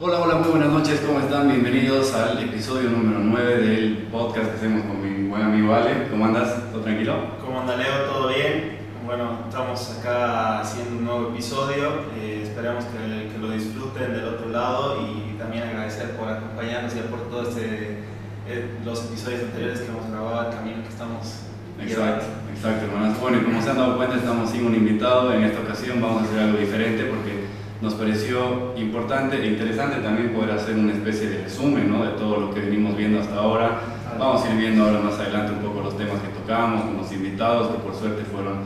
Hola, hola, muy buenas noches, ¿cómo están? Bienvenidos al episodio número 9 del podcast que hacemos con mi buen amigo Ale. ¿Cómo andas? ¿Todo tranquilo? ¿Cómo anda Leo? ¿Todo bien? Bueno, estamos acá haciendo un nuevo episodio, eh, esperamos que, que, lo disfruten del otro lado y también agradecer por acompañarnos y por todos este, eh, los episodios anteriores que hemos grabado, el camino que estamos Exacto, exacto, hermanas. Bueno, y como se han dado cuenta, estamos sin un invitado. En esta ocasión vamos a hacer algo diferente porque nos pareció importante e interesante también poder hacer una especie de resumen ¿no? de todo lo que venimos viendo hasta ahora. Vamos a ir viendo ahora más adelante un poco los temas que tocamos con los invitados, que por suerte fueron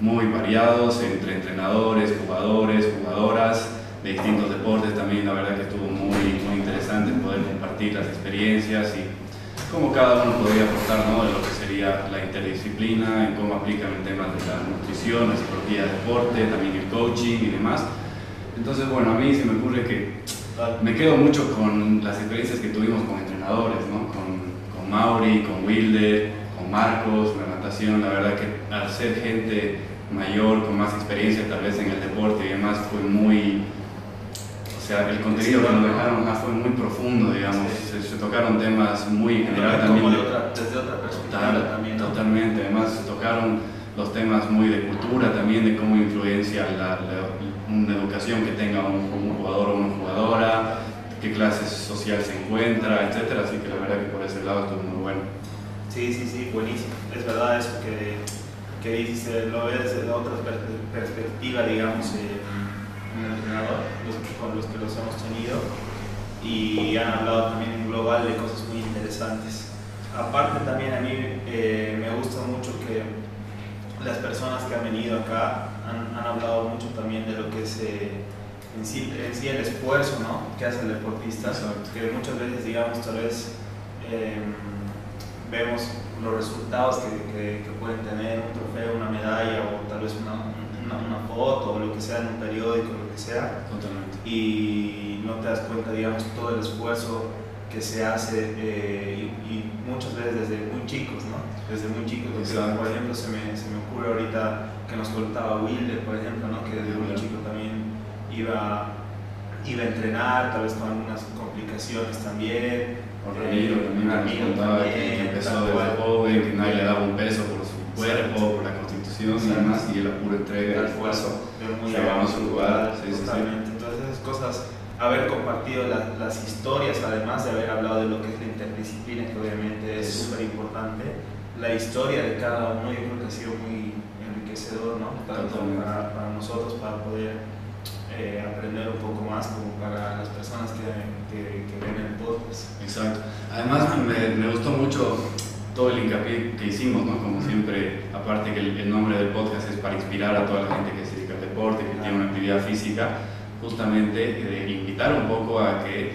muy variados entre entrenadores, jugadores, jugadoras de distintos deportes. También la verdad que estuvo muy, muy interesante poder compartir las experiencias y cómo cada uno podría aportar ¿no? de lo que sería la interdisciplina, en cómo aplican el tema de la nutrición, la psicología deporte, también el coaching y demás. Entonces, bueno, a mí se me ocurre que me quedo mucho con las experiencias que tuvimos con entrenadores, ¿no? con, con Mauri, con Wilder, con Marcos, la natación. La verdad que al ser gente mayor, con más experiencia tal vez en el deporte y demás, fue muy... O sea, el contenido que nos dejaron fue muy profundo, digamos. Se, se, tocaron temas muy en general también. De otra, desde otra perspectiva total, también. ¿no? Totalmente. Además, se tocaron los temas muy de cultura también, de cómo influencia la, la, una educación que tenga un, un, jugador o una jugadora, qué clase social se encuentra, etcétera. Así que la verdad que por ese lado estuvo muy bueno. Sí, sí, sí, buenísimo. Es verdad eso que, que dices, lo ves desde otra perspectiva, digamos, eh, un entrenador, los, con los que los hemos tenido, y han hablado también en global de cosas muy interesantes. Aparte también a mí eh, me gusta mucho que las personas que han venido acá han, han hablado mucho también de lo que es eh, en, sí, en, sí, el esfuerzo ¿no? que hace el deportista, Exacto. que muchas veces, digamos, tal vez eh, vemos los resultados que, que, que, pueden tener un trofeo, una medalla o tal vez una, una, una, foto o lo que sea en un periódico, lo que sea, Totalmente. y no te das cuenta, digamos, todo el esfuerzo que se hace eh, y, y, muchas veces desde muy chicos, ¿no? Desde muy chicos, porque, por ejemplo, se me, se me ocurre ahorita que nos contaba Wilder, por ejemplo, ¿no? Que desde muy chico también iba, iba a entrenar, tal vez con algunas complicaciones también. Por Ramiro también Ramiro nos contaba también, que empezó desde joven, que nadie le daba un peso por su cuerpo, por la constitución y Exacto. demás, y la pura entrega el y esfuerzo. se ganó su lugar. Sí, sí, sí. Entonces, esas cosas, haber compartido la, las historias, además de haber hablado de lo que es la interdisciplina, que obviamente es súper importante, la historia de cada uno, yo creo que ha sido muy enriquecedor, ¿no? Tanto para, para nosotros, para poder eh, aprender un poco más, como para las personas que, que, que ven el podcast. Exacto. Además, me, me, gustó mucho todo el hincapié que hicimos, ¿no? Como siempre, aparte que el, el, nombre del podcast es para inspirar a toda la gente que se dedica al deporte, que tiene una actividad física, justamente de invitar un poco a que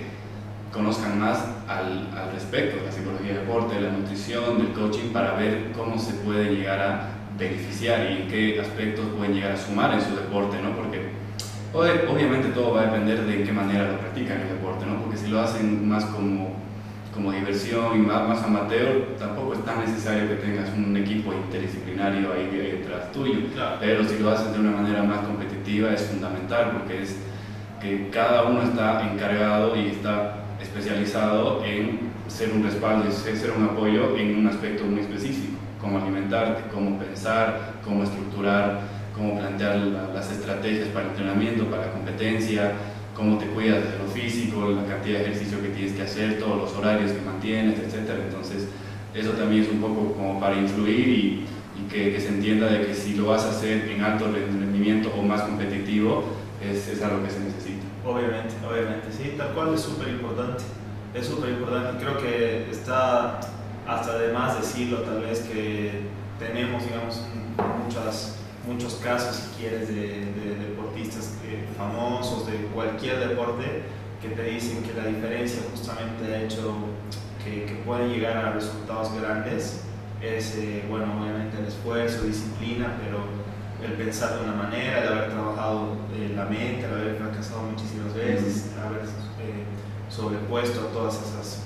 conozcan más al, al respecto de la psicología del deporte, de la nutrición, del coaching, para ver cómo se puede llegar a beneficiar y en qué aspectos pueden llegar a sumar en su deporte, ¿no? Porque obviamente todo va a depender de en qué manera lo practican el deporte, ¿no? Porque si lo hacen más como, como diversión y más, más amateur, tampoco es tan necesario que tengas un equipo interdisciplinario ahí, ahí detrás tuyo. Claro. Pero si lo haces de una manera más competitiva es fundamental porque es que cada uno está encargado y está especializado en ser un respaldo y ser un apoyo en un aspecto muy específico, cómo alimentarte, cómo pensar, cómo estructurar, cómo plantear la, las estrategias para el entrenamiento, para la competencia, cómo te cuidas de lo físico, la cantidad de ejercicio que tienes que hacer, todos los horarios que mantienes, etc. Entonces, eso también es un poco como para influir y, que, se entienda de que si lo vas a hacer en alto rendimiento o más competitivo, es, es algo que se necesita. Obviamente, obviamente, sí, tal cual es súper importante. Es súper importante. Creo que está hasta de más decirlo, tal vez que tenemos, digamos, muchas, muchos casos, si quieres, de, de deportistas que, famosos de cualquier deporte que te dicen que la diferencia justamente ha hecho que, que pueden llegar a resultados grandes es, eh, bueno, obviamente el esfuerzo, disciplina, pero el pensar de una manera, el haber trabajado eh, la mente, el haber fracasado muchísimas veces, el haber eh, sobrepuesto a todas esas,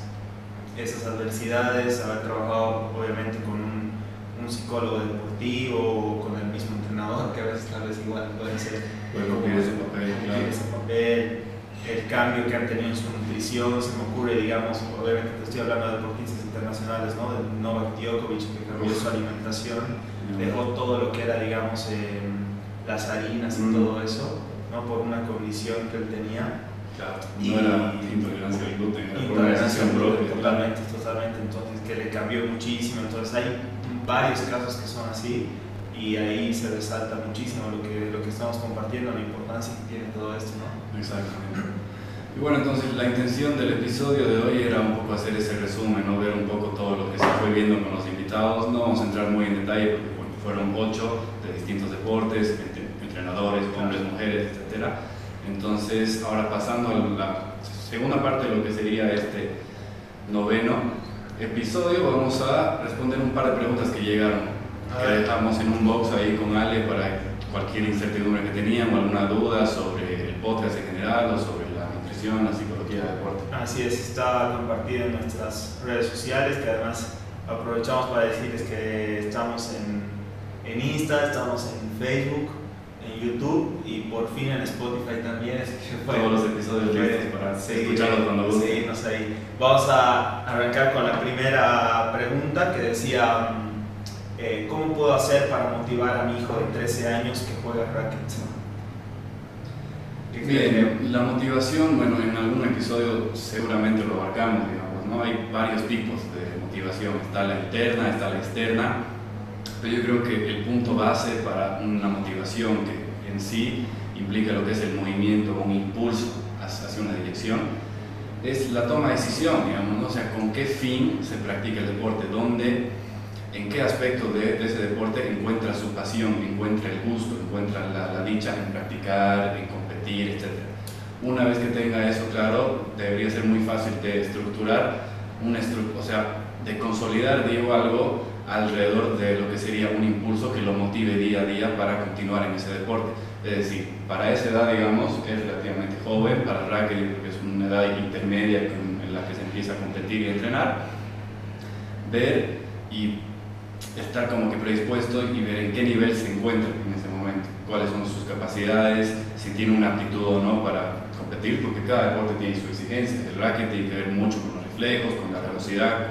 esas adversidades, haber trabajado obviamente con un, un, psicólogo deportivo o con el mismo entrenador, que a veces tal vez igual puede ser puede cumplir ese papel, claro. ese papel el cambio que han tenido en su nutrición, se me ocurre, digamos, obviamente te estoy hablando de deportistas internacionales, ¿no? De Novak Djokovic, que cambió su alimentación, dejó todo lo que era, digamos, eh, las harinas y Mm. todo eso, ¿no? Por una condición que él tenía. Claro, Y- no era intolerancia al gluten, era Intolerancia decisión al gluten, propia. Totalmente, totalmente. Entonces, que le cambió muchísimo. Entonces, hay varios casos que son así y ahí se resalta muchísimo lo que, lo que estamos compartiendo, la importancia que tiene todo esto, ¿no? Exactamente. Y bueno, entonces la intención del episodio de hoy era un poco hacer ese resumen, ¿no? ver un poco todo lo que se fue viendo con los invitados. No vamos a entrar muy en detalle porque fueron ocho de distintos deportes, entre- entrenadores, hombres, mujeres, etc. Entonces, ahora pasando a la segunda parte de lo que sería este noveno episodio, vamos a responder un par de preguntas que llegaron, que dejamos en un box ahí con Ale para cualquier incertidumbre que tenían o alguna duda sobre el podcast en general o sobre la nutrición, la psicología del deporte. Así es, está compartido en nuestras redes sociales, que además aprovechamos para decirles que estamos en, en Insta, estamos en Facebook, en YouTube y por fin en Spotify también. así que pueden- Todos los episodios listos para seguir- escucharlos cuando gusten. ahí. Vamos a arrancar con la primera pregunta que decía, mm, eh, ¿cómo puedo hacer para motivar a mi hijo de 13 años que juega racket? Bien, la motivación, bueno, en algún episodio seguramente lo abarcamos, digamos, ¿no? Hay varios tipos de motivación, está la interna, está la externa, pero yo creo que el punto base para una motivación que en sí implica lo que es el movimiento, un impulso hacia una dirección, es la toma de decisión, digamos, ¿no? o sea, con qué fin se practica el deporte, dónde, en qué aspecto de, de ese deporte encuentra su pasión, encuentra el gusto, encuentra la, la dicha en practicar, en competir, etc. Una vez que tenga eso claro, debería ser muy fácil de estructurar, una estru- o sea, de consolidar, digo, algo alrededor de lo que sería un impulso que lo motive día a día para continuar en ese deporte. Es decir, para esa edad, digamos, es relativamente joven, para el racket yo creo que es una edad intermedia en la que se empieza a competir y a entrenar, ver y estar como que predispuesto y ver en qué nivel se encuentra en ese momento, cuáles son sus capacidades, si tiene una aptitud o no para competir, porque cada deporte tiene su exigencia. El racket tiene que ver mucho con los reflejos, con la velocidad,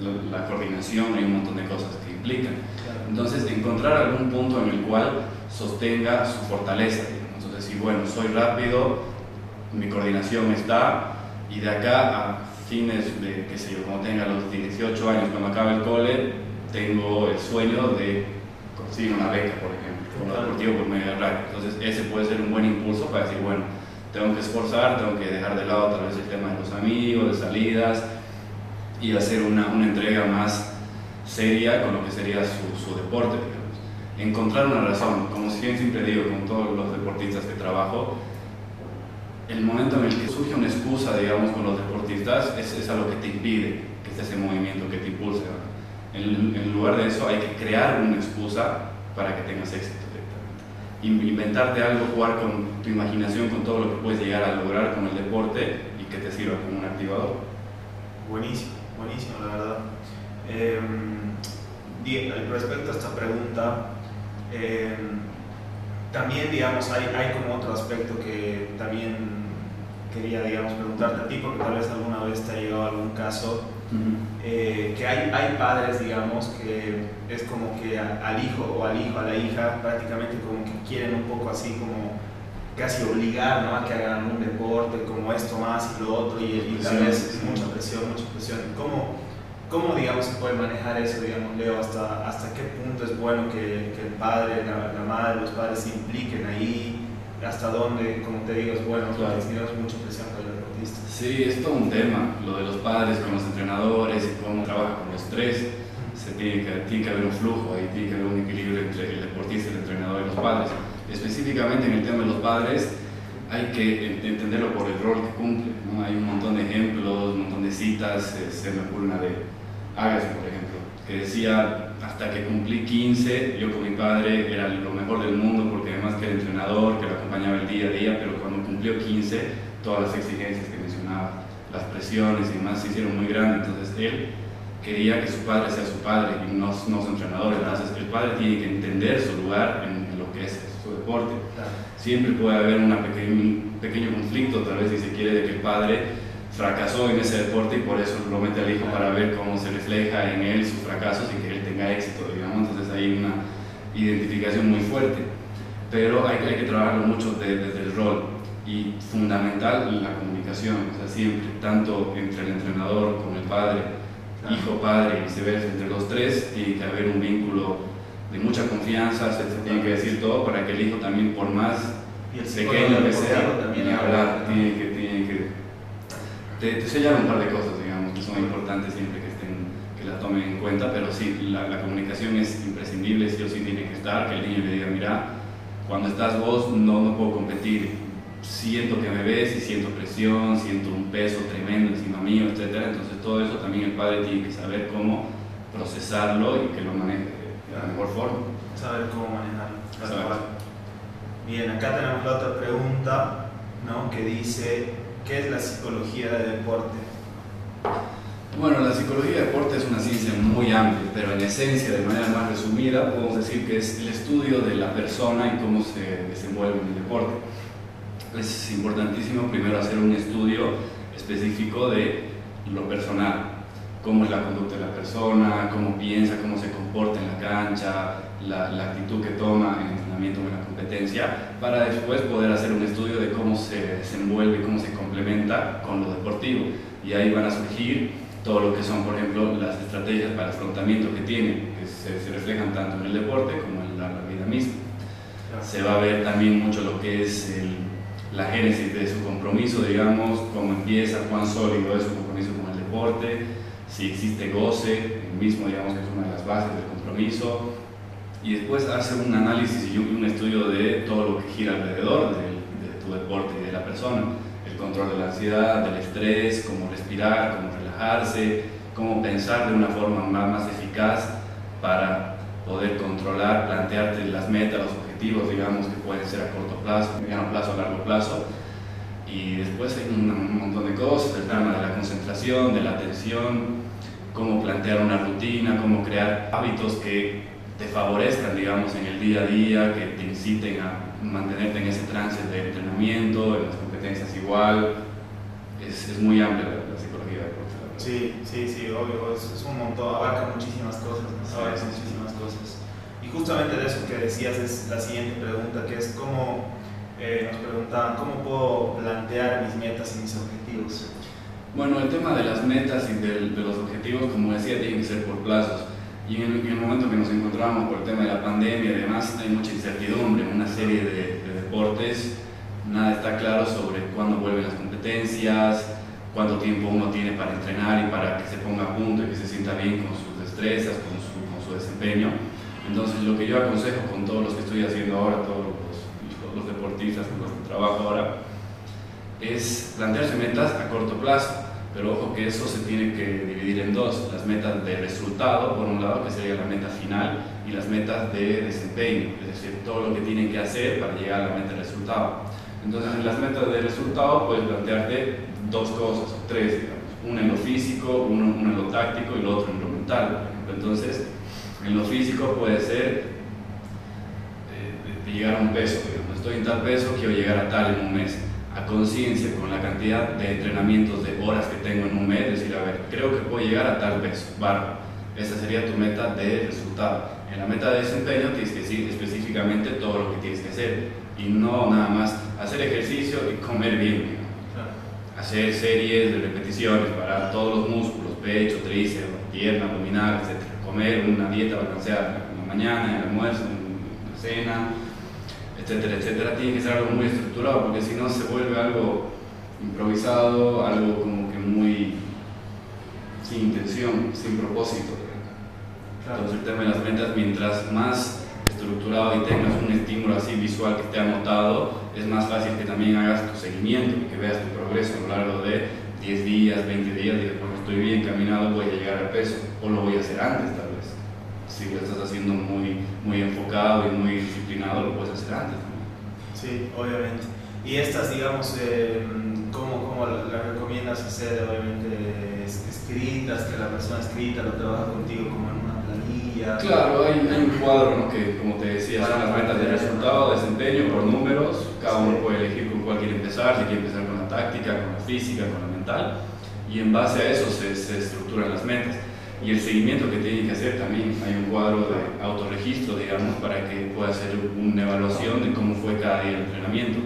la, la coordinación, hay un montón de cosas que implican. Entonces, encontrar algún punto en el cual sostenga su fortaleza. Entonces, si bueno, soy rápido, mi coordinación está, y de acá a fines de, qué sé yo, cuando tenga los 18 años, cuando acabe el cole, tengo el sueño de conseguir una beca, por ejemplo, con lo deportivo por medio del racket. Entonces, ese puede ser un buen impulso para decir, bueno, tengo que esforzar, tengo que dejar de lado tal vez el tema de los amigos, de salidas, y hacer una, una entrega más seria con lo que sería su, su deporte, digamos. Encontrar una razón, como si- siempre digo con todos los deportistas que trabajo, el momento en el que surge una excusa, digamos, con los deportistas, es, es algo que te impide que esté ese movimiento, que te impulse. En, en lugar de eso, hay que crear una excusa para que tengas éxito directamente. In- Inventarte algo, jugar con tu imaginación, con todo lo que puedes llegar a lograr con el deporte y que te sirva como un activador. Buenísimo, buenísimo, la verdad. Eh, respecto a esta pregunta, eh, también, digamos, hay, hay como otro aspecto que también quería, digamos, preguntarte a ti, porque tal vez alguna vez te ha llegado algún caso eh, que hay, hay padres, digamos, que es como que al hijo o al hijo, a la hija, prácticamente como que quieren un poco así como casi obligar ¿no? a que hagan un deporte como esto más y lo otro y, y tal vez mucha presión, mucha presión. ¿Cómo, ¿Cómo, digamos, se puede manejar eso, digamos, Leo? ¿Hasta, hasta qué punto es bueno que, que el padre, la, la madre, los padres se impliquen ahí? ¿Hasta dónde, como te digo, es bueno? Claro. Es mucha presión para el deportista. Sí, es todo un tema, lo de los padres con los entrenadores y cómo trabaja con los tres. Se tiene, que, tiene que haber un flujo, ahí tiene que haber un equilibrio entre el deportista, el entrenador y los padres. Específicamente en el tema de los padres, hay que en- entenderlo por el rol que cumple. ¿no? Hay un montón de ejemplos, un montón de citas. eh, Se me ocurre una de Agassi, por ejemplo, que decía: Hasta que cumplí 15, yo con mi padre era lo mejor del mundo, porque además que era entrenador, que lo acompañaba el día a día, pero cuando cumplió 15, todas las exigencias que mencionaba, las presiones y demás se hicieron muy grandes. Entonces él quería que su padre sea su padre y no, no su entrenador. Entonces el padre tiene que entender su lugar en, en lo que es. Su deporte. Siempre puede haber un pequeño conflicto, tal vez si se quiere, de que el padre fracasó en ese deporte y por eso lo mete al hijo para ver cómo se refleja en él sus fracasos y que él tenga éxito, digamos. Entonces hay una identificación muy fuerte. Pero hay, hay que trabajarlo mucho desde el rol y fundamental la comunicación, o sea, siempre, tanto entre el entrenador como el padre, hijo, padre y viceversa, entre los tres, tiene que haber un vínculo de mucha confianza, se, tiene que decir todo para que el hijo también, por más pequeño que sea, también hablar, tiene que, tiene que te, sellar un par de cosas, digamos, que son importantes siempre que estén, que la tomen en cuenta, pero sí, la, la comunicación es imprescindible, sí o sí tiene que estar, que el niño le diga, mira, cuando estás vos no, no puedo competir, siento que me ves y siento presión, siento un peso tremendo encima mío, etc. Entonces todo eso también el padre tiene que saber cómo procesarlo y que lo maneje de la mejor forma. Saber cómo manejarlo. Bien, acá tenemos la otra pregunta ¿no? que dice, ¿qué es la psicología de deporte? Bueno, la psicología de deporte es una ciencia muy amplia, pero en esencia, de manera más resumida, podemos decir que es el estudio de la persona y cómo se desenvuelve en el deporte es importantísimo primero hacer un estudio específico de lo personal, cómo es la conducta de la persona, cómo piensa, cómo se comporta en la cancha, la, la actitud que toma en el entrenamiento o en la competencia, para después poder hacer un estudio de cómo se desenvuelve cómo se complementa con lo deportivo. Y ahí van a surgir todo lo que son, por ejemplo, las estrategias para afrontamiento que tienen, que se, se reflejan tanto en el deporte como en la, la vida misma. Se va a ver también mucho lo que es el la génesis de su compromiso, digamos, cómo empieza, cuán sólido es su compromiso con el deporte, si existe goce, el mismo, digamos, que es una de las bases del compromiso, y después hace un análisis y un estudio de todo lo que gira alrededor de, tu deporte y de la persona, el control de la ansiedad, del estrés, cómo respirar, cómo relajarse, cómo pensar de una forma más, más eficaz para poder controlar, plantearte las metas, los digamos, que pueden ser a corto plazo, mediano plazo, a largo plazo. Y después hay un, montón de cosas, el tema de la concentración, de la atención, cómo plantear una rutina, cómo crear hábitos que te favorezcan, digamos, en el día a día, que te inciten a mantenerte en ese trance de entrenamiento, en las competencias igual. Es, es muy amplia la, psicología de deporte. Sí, sí, sí, obvio, es, es, un montón, abarca muchísimas cosas, abarca muchísimas cosas justamente de eso que decías es la siguiente pregunta, que es cómo eh, nos preguntaban, ¿cómo puedo plantear mis metas y mis objetivos? Bueno, el tema de las metas y de, los objetivos, como decía, tiene que ser por plazos. Y en el, momento que nos encontramos por el tema de la pandemia y demás, hay mucha incertidumbre en una serie de, de deportes. Nada está claro sobre cuándo vuelven las competencias, cuánto tiempo uno tiene para entrenar y para que se ponga a punto y que se sienta bien con sus destrezas, con su, con su desempeño. Entonces, lo que yo aconsejo con todos los que estoy haciendo ahora, todos los, los deportistas con los que trabajo ahora, es plantearse metas a corto plazo, pero ojo que eso se tiene que dividir en dos, las metas de resultado, por un lado, que sería la meta final, y las metas de desempeño, es decir, todo lo que tienen que hacer para llegar a la meta de resultado. Entonces, en las metas de resultado puedes plantearte dos cosas, tres, digamos, una en lo físico, uno, uno en lo táctico y lo otro en lo mental. Entonces, en lo físico puede ser eh, llegar a un peso, digamos, estoy en tal peso, quiero llegar a tal en un mes. A conciencia, con la cantidad de entrenamientos, de horas que tengo en un mes, decir, a ver, creo que puedo llegar a tal peso, barro. Esa sería tu meta de resultado. En la meta de desempeño tienes que decir específicamente todo lo que tienes que hacer y no nada más hacer ejercicio y comer bien. Hacer series de repeticiones para todos los músculos, pecho, tríceps, pierna, abdominal, etc comer una dieta balanceada, en la mañana, en el almuerzo, en la cena, etcétera, etcétera, tiene que ser algo muy estructurado, porque si no se vuelve algo improvisado, algo como que muy sin intención, sin propósito. Entonces el tema de las metas, mientras más estructurado y tengas un estímulo así visual que esté anotado, es más fácil que también hagas tu seguimiento, que veas tu progreso a lo largo de 10 días, 20 días, y después estoy bien caminado, voy a llegar al peso, o lo voy a hacer antes vez. Si lo estás haciendo muy, muy enfocado y muy disciplinado, lo puedes hacer antes. Sí, obviamente. Y estas, digamos, eh, ¿cómo, ¿Cómo la recomiendas hacer? Obviamente escritas, que la persona escrita lo trabaja contigo como en una planilla. Claro, hay, hay un cuadro ¿no? que, como te decía, son las metas de resultado, desempeño por números. Cada uno puede elegir con cuál quiere empezar, si quiere empezar con la táctica, con la física, con la mental. Y en base a eso se, se estructuran las metas y el seguimiento que tiene que hacer también. Hay un cuadro de autorregistro, digamos, para que pueda hacer una evaluación de cómo fue cada día el entrenamiento.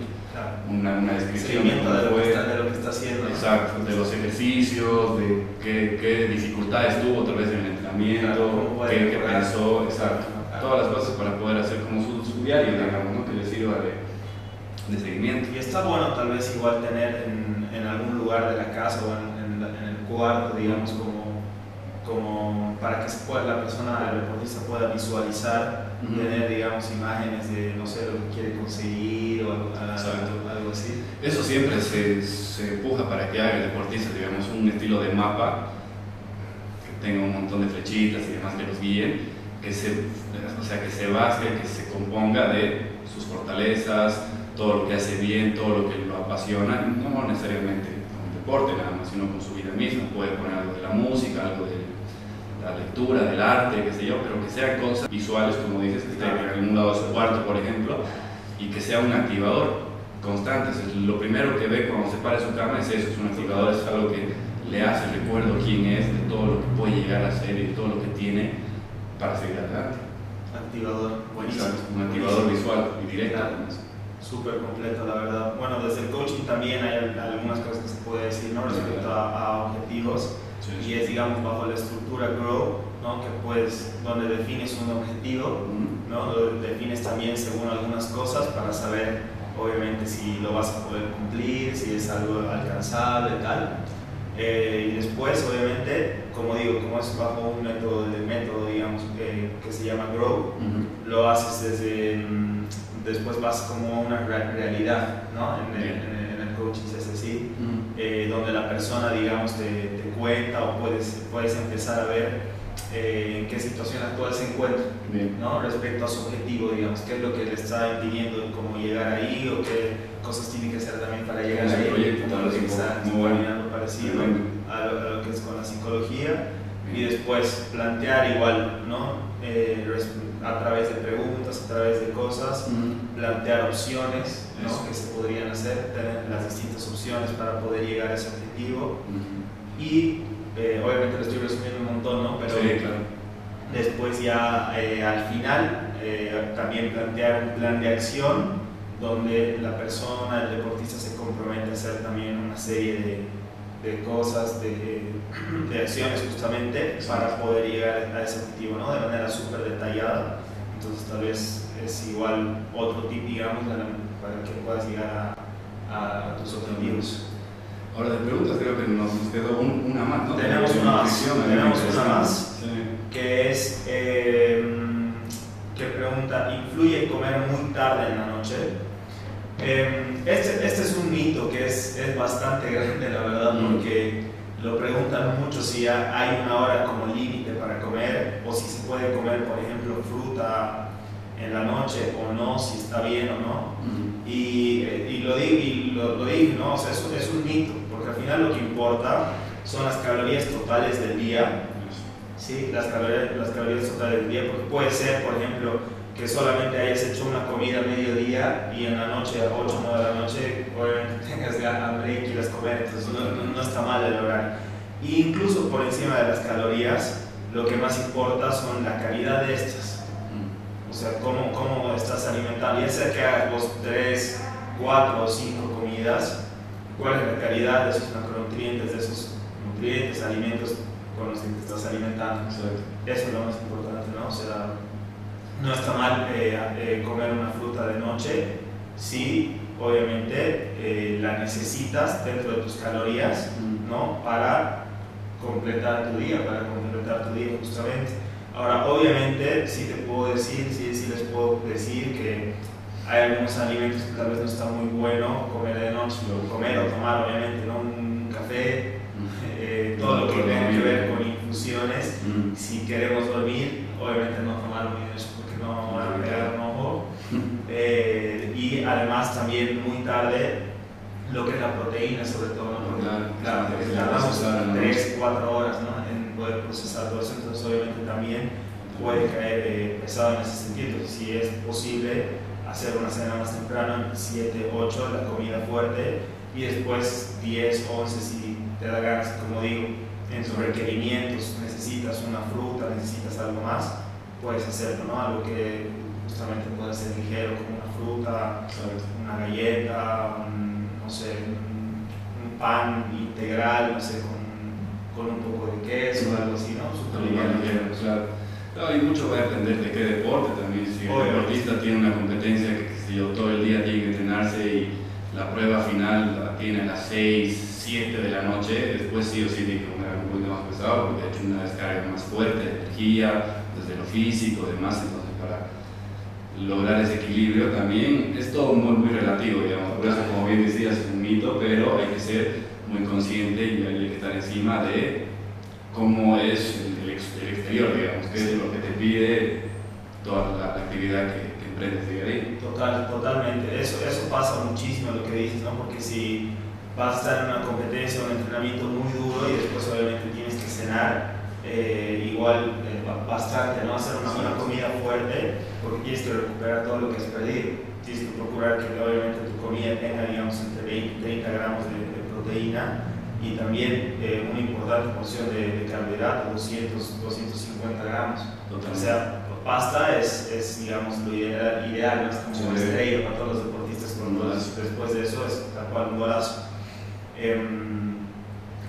Una, una, descripción de, lo que está, de, lo que está, haciendo. Exacto, de los ejercicios, de qué, qué dificultades tuvo otra vez en el entrenamiento, qué, qué, pensó, exacto. Todas las cosas para poder hacer como su, su diario, digamos, ¿no? que le sirva de, de, seguimiento. Y está bueno tal vez igual tener en, en algún lugar de la casa o en, en, en el cuarto, digamos, como como para que la persona, el deportista pueda visualizar, tener, digamos, imágenes de, no sé, lo que quiere conseguir o algo, algo así. Eso siempre se, se, empuja para que haga el deportista, digamos, un estilo de mapa que tenga un montón de flechitas y demás que los guíen, que se, o sea, que se base, que se componga de sus fortalezas, todo lo que hace bien, todo lo que lo apasiona, no necesariamente con deporte nada más, sino con su vida misma. Puede poner algo de la música, algo de la lectura, del arte, qué sé yo, pero que sean cosas visuales, como dices, que esté en algún lado de su cuarto, por ejemplo, y que sea un activador constante. lo primero que ve cuando se para su cama es eso, es un activador, es algo que le hace recuerdo quién es, de todo lo que puede llegar a ser y de todo lo que tiene para seguir adelante. Activador, buenísimo. un activador visual y directo. Súper completo, la verdad. Bueno, desde el coaching también hay algunas cosas que se puede decir ¿no? respecto a, a objetivos y es digamos bajo la estructura Grow, ¿no? que pues donde defines un objetivo, ¿no? Donde defines también según algunas cosas para saber obviamente si lo vas a poder cumplir, si es algo alcanzable, tal. Eh, y después, obviamente, como digo, como es bajo un método, de método digamos, que se llama Grow, lo haces desde, mm, después vas como una realidad, ¿no? En, en, el coaching es así, eh, donde la persona, digamos, te, te, cuenta o puedes, puedes empezar a ver eh, en qué situación actual se encuentra, ¿no? Respecto a su objetivo, digamos, qué es lo que le está impidiendo cómo llegar ahí o qué cosas tiene que hacer también para llegar ahí. Proyecto, lo que muy bueno. parecido a lo, que es con la psicología y después plantear igual, ¿no? Eh, a través de preguntas, a través de cosas, plantear opciones ¿no? que se podrían hacer, tener las distintas opciones para poder llegar a ese objetivo. Y eh, obviamente lo estoy resumiendo un montón, ¿no? Pero después ya eh, al final eh, también plantear un plan de acción donde la persona, el deportista se compromete a hacer también una serie de, de cosas, de, de, acciones justamente para poder llegar a ese objetivo, ¿no? De manera súper detallada. Entonces tal vez es igual otro tip, digamos, para que puedas llegar a, a tus objetivos. Ahora de preguntas creo que nos quedó una más, ¿no? Tenemos una más, tenemos una más, que es, eh, que pregunta, ¿influye comer muy tarde en la noche? Eh, este, este, es un mito que es, es bastante grande, la verdad, mm. porque lo preguntan mucho si hay una hora como límite para comer o si se puede comer, por ejemplo, fruta en la noche o no, si está bien o no. y, eh, y, lo, y lo, lo, dije, ¿no? O sea, eso es un mito, porque al final lo que importa son las calorías totales del día. ¿sí? Las, calorías, las calorías totales del día, porque puede ser, por ejemplo, que solamente hayas hecho una comida a mediodía y en la noche, a 8 o 9 de la noche, obviamente tengas hambre y quieras comer, entonces no, no, está mal el horario. E incluso por encima de las calorías, lo que más importa son la calidad de estas. O sea, cómo, cómo estás alimentando. Ya sea que hagas vos 3, 4 o 5 comidas, cuál es la calidad de esos macronutrientes, de esos nutrientes, alimentos con los que te estás alimentando. Eso es lo más importante, ¿no? O sea, no está mal eh, eh, comer una fruta de noche si obviamente eh, la necesitas dentro de tus calorías ¿no? para completar tu día, para completar tu día justamente. Ahora, obviamente, sí te puedo decir, sí, sí les puedo decir que hay algunos alimentos que tal vez no está muy bueno comer de noche, o comer o tomar, obviamente, ¿no? un café, todo lo que tenga que ver con infusiones. Si queremos dormir, obviamente no tomar muy no van a pegar un ojo. Eh, y además también muy tarde lo que es la proteína sobre todo, ¿no? Porque, claro, tardamos 3, 4 horas ¿no? Poder procesar todo eso, entonces obviamente también puede caer eh, pesado en ese sentido. Si es posible hacer una cena más temprano, 7, 8, la comida fuerte, y después 10, 11 si te da ganas, como digo, en sus requerimientos, necesitas una fruta, necesitas algo más, puedes hacerlo, ¿no? Algo que justamente pueda ser ligero, como una fruta, una galleta, un, no sé, un, pan integral, no sé, con, con, un poco de queso, o algo así, ¿no? Súper ligero, claro. Claro, y mucho va a depender de qué deporte también. Si el deportista tiene una competencia que, si yo todo el día tiene que entrenarse y la prueba final la tiene a las 6, 7 de la noche, después sí o sí tiene que comer un poquito más pesado porque hay una descarga más fuerte de energía, desde lo físico, demás, entonces para lograr ese equilibrio también es todo muy, muy relativo, digamos, por eso como bien decías es un mito, pero hay que ser muy consciente y hay que estar encima de cómo es el, exterior, digamos, qué es lo que te pide toda la, actividad que, que emprendes día. Total, totalmente, eso, eso pasa muchísimo lo que dices, ¿no? porque si vas a estar en una competencia, un entrenamiento muy duro y después obviamente tienes que cenar eh, igual eh, bastante, ¿no? Hacer una buena comida fuerte porque tienes que recuperar todo lo que has perdido. Tienes que procurar que obviamente tu comida tenga, digamos, entre 20 y 30 gramos de, proteína y también eh, una importante porción de, de carbohidratos, 200, 250 gramos. O sea, pasta es, es, digamos, lo ideal, ideal ¿no? es como una estrella para todos los deportistas, con después de eso es tal cual un golazo. Em,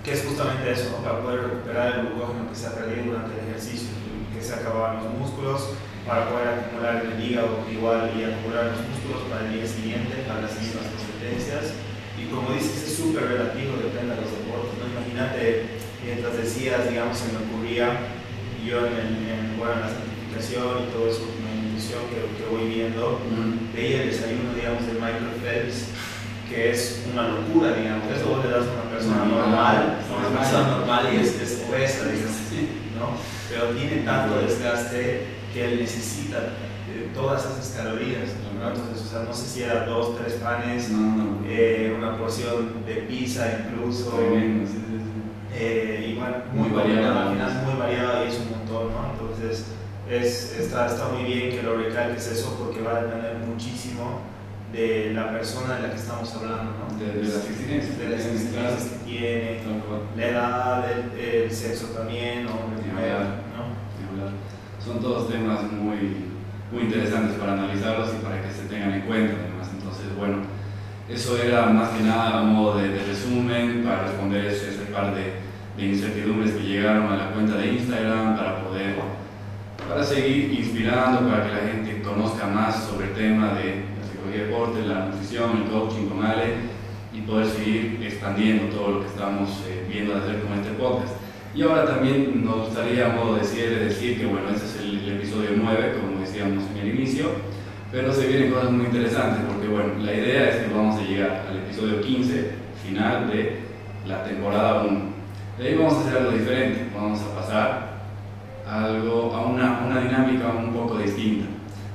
que es justamente eso, para poder recuperar el glucógeno que se ha perdido durante el ejercicio, que se acababan los músculos, para poder acumular en el hígado igual y acumular los músculos para el día siguiente, para las mismas competencias. Y como dices, es súper relativo, depende de los deportes. ¿no? Imagínate, mientras decías, digamos, se me ocurría, yo en, en, bueno, la certificación y todo eso, la nutrición que, que voy viendo, veía el desayuno, digamos, de Michael Phelps que es una locura, digamos. Eso vos le das a una persona normal, una persona normal y es, es obesa, ¿no? Pero tiene tanto desgaste que él necesita eh, todas esas calorías, ¿no? Entonces, o sea, no sé si era dos, tres panes, eh, una porción de pizza incluso. Eh, y bueno, muy, al final muy variado y es un montón, ¿no? Entonces, es, está, está muy bien que lo recalques eso porque va a depender muchísimo de la persona de la que estamos hablando, ¿no? de, las exigencias, de las exigencias que tiene, la edad, el, sexo también, Son todos temas muy, muy interesantes para analizarlos y para que se tengan en cuenta, además. Entonces, bueno, eso era más que nada a modo de, resumen para responder ese, ese par de, de incertidumbres que llegaron a la cuenta de Instagram para poder para seguir inspirando, para que la gente conozca más sobre el tema de el deporte, la nutrición, el coaching con Ale y poder seguir expandiendo todo lo que estamos eh, viendo hacer con este podcast. Y ahora también nos gustaría, a modo de cierre, decir que bueno, este es el, episodio 9, como decíamos en el inicio, pero se vienen cosas muy interesantes porque bueno, la idea es que vamos a llegar al episodio 15, final de la temporada 1. De ahí vamos a hacer algo diferente, vamos a pasar algo, a una, una dinámica un poco distinta.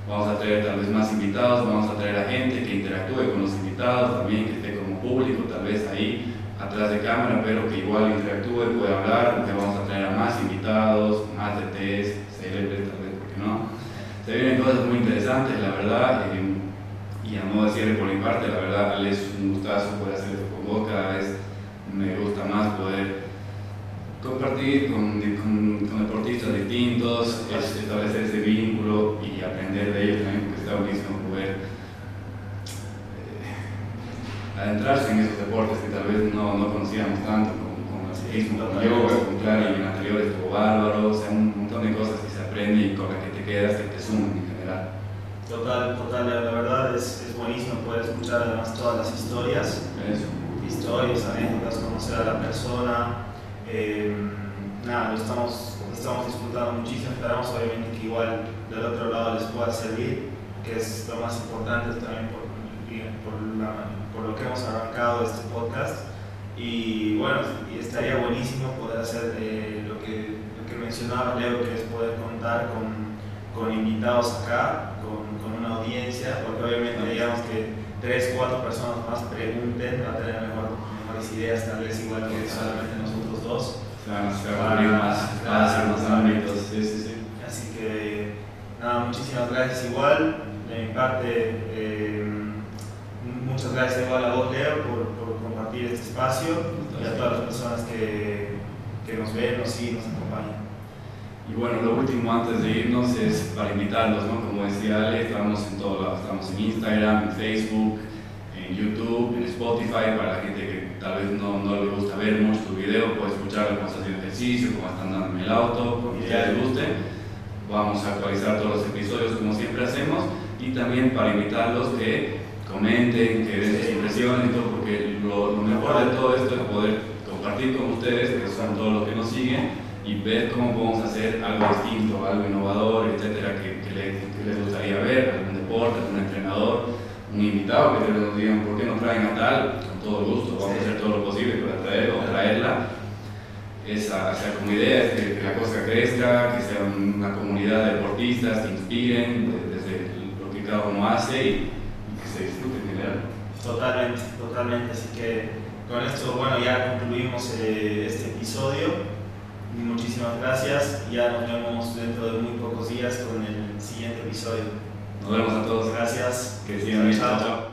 Vamos a traer tal vez más invitados, vamos a traer a gente que interactúe con los invitados, también que esté como público, tal vez ahí atrás de cámara, pero que igual interactúe, pueda hablar, porque vamos a traer a más invitados, más de test, célebres, tal vez, porque no. Se vienen cosas muy interesantes, la verdad, eh, y a modo de por mi parte, la verdad, es un gustazo poder hacer esto con vos, cada vez me gusta más poder compartir con, con, deportistas distintos, establecer ese vínculo y aprender de ellos también, porque está buenísimo poder eh, adentrarse en esos deportes que tal vez no, no conocíamos tanto, como, como el ciclismo, como yoga, como claro, y en anteriores como bárbaro, o sea, un montón de cosas que se aprenden y con las que te quedas, que te suman en general. Total, total, la verdad es, es buenísimo poder escuchar además todas las historias, Eso. historias, anécdotas, conocer a la persona eh, nada, lo estamos, estamos disfrutando muchísimo, esperamos obviamente que igual del otro lado les pueda servir, que es lo más importante también por, por, lo que hemos arrancado este podcast. Y bueno, y estaría buenísimo poder hacer eh, lo, que, lo que mencionaba Leo, que es poder contar con, con invitados acá, con, con, una audiencia, porque obviamente digamos que tres, cuatro personas más pregunten, va a tener mejor, mejores ideas, tal vez igual que solamente nosotros dos. Se van, a abrir más espacios, más ámbitos, sí, sí, sí. Así que, nada, muchísimas gracias igual. De mi parte, eh, muchas gracias igual a vos, Leo, por, por compartir este espacio y a todas las personas que, que nos ven, nos siguen, nos acompañan. Y bueno, lo último antes de irnos es para invitarlos, ¿no? Como decía Ale, estamos en todo lado, estamos en Instagram, en Facebook, en YouTube, en Spotify, para la gente que tal vez no, no le gusta ver mucho tu video, puede escucharlo cuando están haciendo ejercicio, cuando están dando en el auto, como ya les guste. Vamos a actualizar todos los episodios como siempre hacemos y también para invitarlos que comenten, que den sus impresiones y todo, porque lo, lo mejor de todo esto es poder compartir con ustedes, que son todos los que nos siguen, y ver cómo podemos hacer algo distinto, algo innovador, etcétera, que, que, les, que les gustaría ver, algún deporte, algún entrenador, un invitado que nos digan por qué no traen a tal, con todo gusto, vamos a hacer todo lo posible para traer o traerla. Esa, esa como idea es que, que, la cosa crezca, que sea una comunidad de deportistas que inspiren desde lo que cada uno hace y, y que se disfrute en general. Totalmente, totalmente. Así que con esto, bueno, ya concluimos eh, este episodio. Muchísimas gracias. Ya nos vemos dentro de muy pocos días con el siguiente episodio. Nos vemos a todos. Gracias. Que sigan bien. Chao. chao.